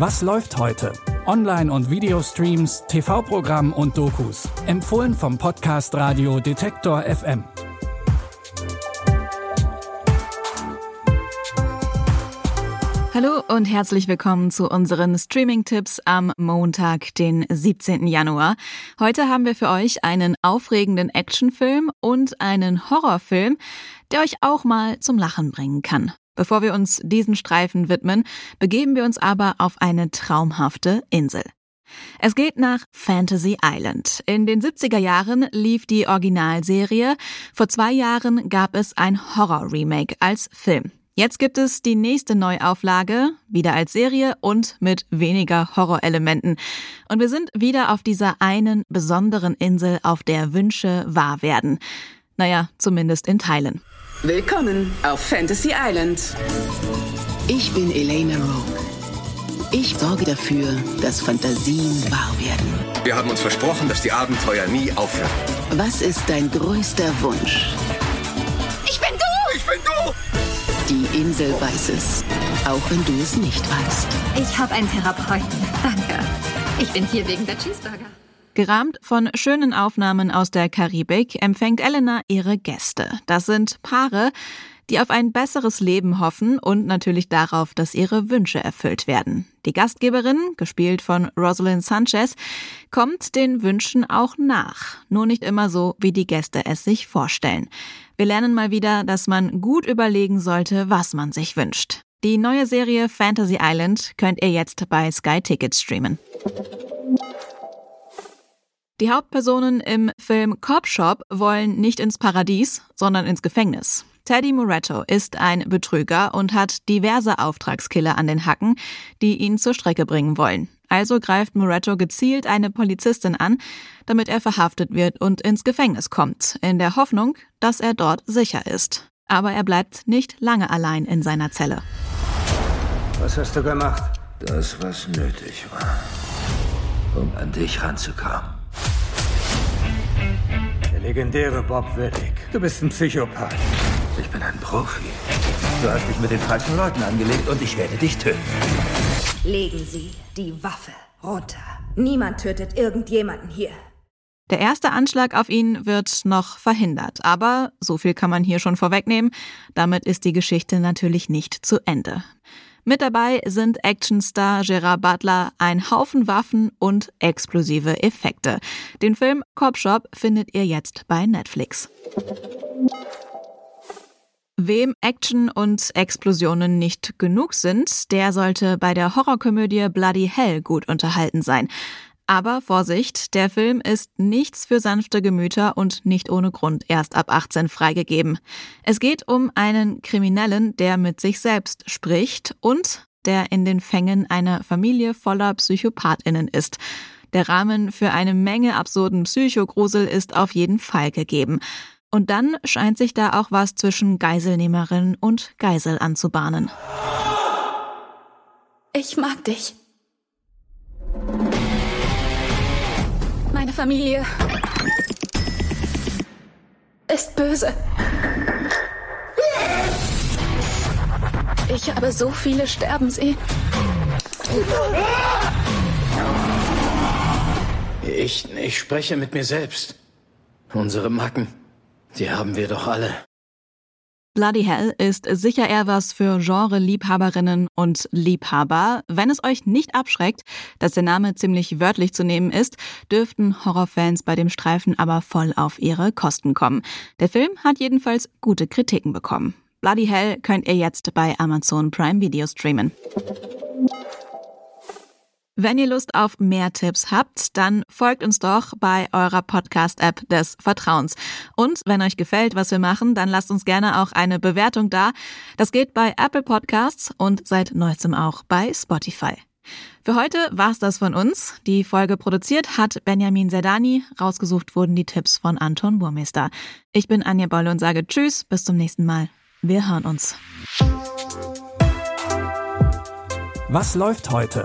Was läuft heute? Online- und Videostreams, TV-Programm und Dokus. Empfohlen vom Podcast Radio Detektor FM. Hallo und herzlich willkommen zu unseren Streaming-Tipps am Montag, den 17. Januar. Heute haben wir für euch einen aufregenden Actionfilm und einen Horrorfilm, der euch auch mal zum Lachen bringen kann. Bevor wir uns diesen Streifen widmen, begeben wir uns aber auf eine traumhafte Insel. Es geht nach Fantasy Island. In den 70er Jahren lief die Originalserie. Vor zwei Jahren gab es ein Horror-Remake als Film. Jetzt gibt es die nächste Neuauflage, wieder als Serie und mit weniger Horrorelementen. Und wir sind wieder auf dieser einen besonderen Insel, auf der Wünsche wahr werden. Naja, zumindest in Teilen. Willkommen auf Fantasy Island. Ich bin Elena Rogue. Ich sorge dafür, dass Fantasien wahr werden. Wir haben uns versprochen, dass die Abenteuer nie aufhören. Was ist dein größter Wunsch? Ich bin du! Ich bin du! Die Insel weiß es, auch wenn du es nicht weißt. Ich habe einen Therapeuten. Danke. Ich bin hier wegen der Cheeseburger. Gerahmt von schönen Aufnahmen aus der Karibik empfängt Elena ihre Gäste. Das sind Paare, die auf ein besseres Leben hoffen und natürlich darauf, dass ihre Wünsche erfüllt werden. Die Gastgeberin, gespielt von Rosalind Sanchez, kommt den Wünschen auch nach, nur nicht immer so, wie die Gäste es sich vorstellen. Wir lernen mal wieder, dass man gut überlegen sollte, was man sich wünscht. Die neue Serie Fantasy Island könnt ihr jetzt bei Sky Tickets streamen. Die Hauptpersonen im Film Cop Shop wollen nicht ins Paradies, sondern ins Gefängnis. Teddy Moretto ist ein Betrüger und hat diverse Auftragskiller an den Hacken, die ihn zur Strecke bringen wollen. Also greift Moretto gezielt eine Polizistin an, damit er verhaftet wird und ins Gefängnis kommt, in der Hoffnung, dass er dort sicher ist. Aber er bleibt nicht lange allein in seiner Zelle. Was hast du gemacht? Das, was nötig war, um an dich ranzukommen. Der legendäre Bob Willig. Du bist ein Psychopath. Ich bin ein Profi. Du hast dich mit den falschen Leuten angelegt und ich werde dich töten. Legen Sie die Waffe runter. Niemand tötet irgendjemanden hier. Der erste Anschlag auf ihn wird noch verhindert, aber so viel kann man hier schon vorwegnehmen, damit ist die Geschichte natürlich nicht zu Ende. Mit dabei sind Actionstar Gerard Butler, ein Haufen Waffen und explosive Effekte. Den Film Cop Shop findet ihr jetzt bei Netflix. Wem Action und Explosionen nicht genug sind, der sollte bei der Horrorkomödie Bloody Hell gut unterhalten sein. Aber Vorsicht, der Film ist nichts für sanfte Gemüter und nicht ohne Grund erst ab 18 freigegeben. Es geht um einen Kriminellen, der mit sich selbst spricht und der in den Fängen einer Familie voller Psychopathinnen ist. Der Rahmen für eine Menge absurden Psychogrusel ist auf jeden Fall gegeben. Und dann scheint sich da auch was zwischen Geiselnehmerin und Geisel anzubahnen. Ich mag dich. Meine Familie ist böse. Ich habe so viele sterben sehen. Ich, ich spreche mit mir selbst. Unsere Macken, die haben wir doch alle. Bloody Hell ist sicher eher was für Genre-Liebhaberinnen und Liebhaber. Wenn es euch nicht abschreckt, dass der Name ziemlich wörtlich zu nehmen ist, dürften Horrorfans bei dem Streifen aber voll auf ihre Kosten kommen. Der Film hat jedenfalls gute Kritiken bekommen. Bloody Hell könnt ihr jetzt bei Amazon Prime Video streamen. Wenn ihr Lust auf mehr Tipps habt, dann folgt uns doch bei eurer Podcast-App des Vertrauens. Und wenn euch gefällt, was wir machen, dann lasst uns gerne auch eine Bewertung da. Das geht bei Apple Podcasts und seit neuestem auch bei Spotify. Für heute war's das von uns. Die Folge produziert hat Benjamin Zerdani. Rausgesucht wurden die Tipps von Anton Burmeister. Ich bin Anja Bolle und sage Tschüss, bis zum nächsten Mal. Wir hören uns. Was läuft heute?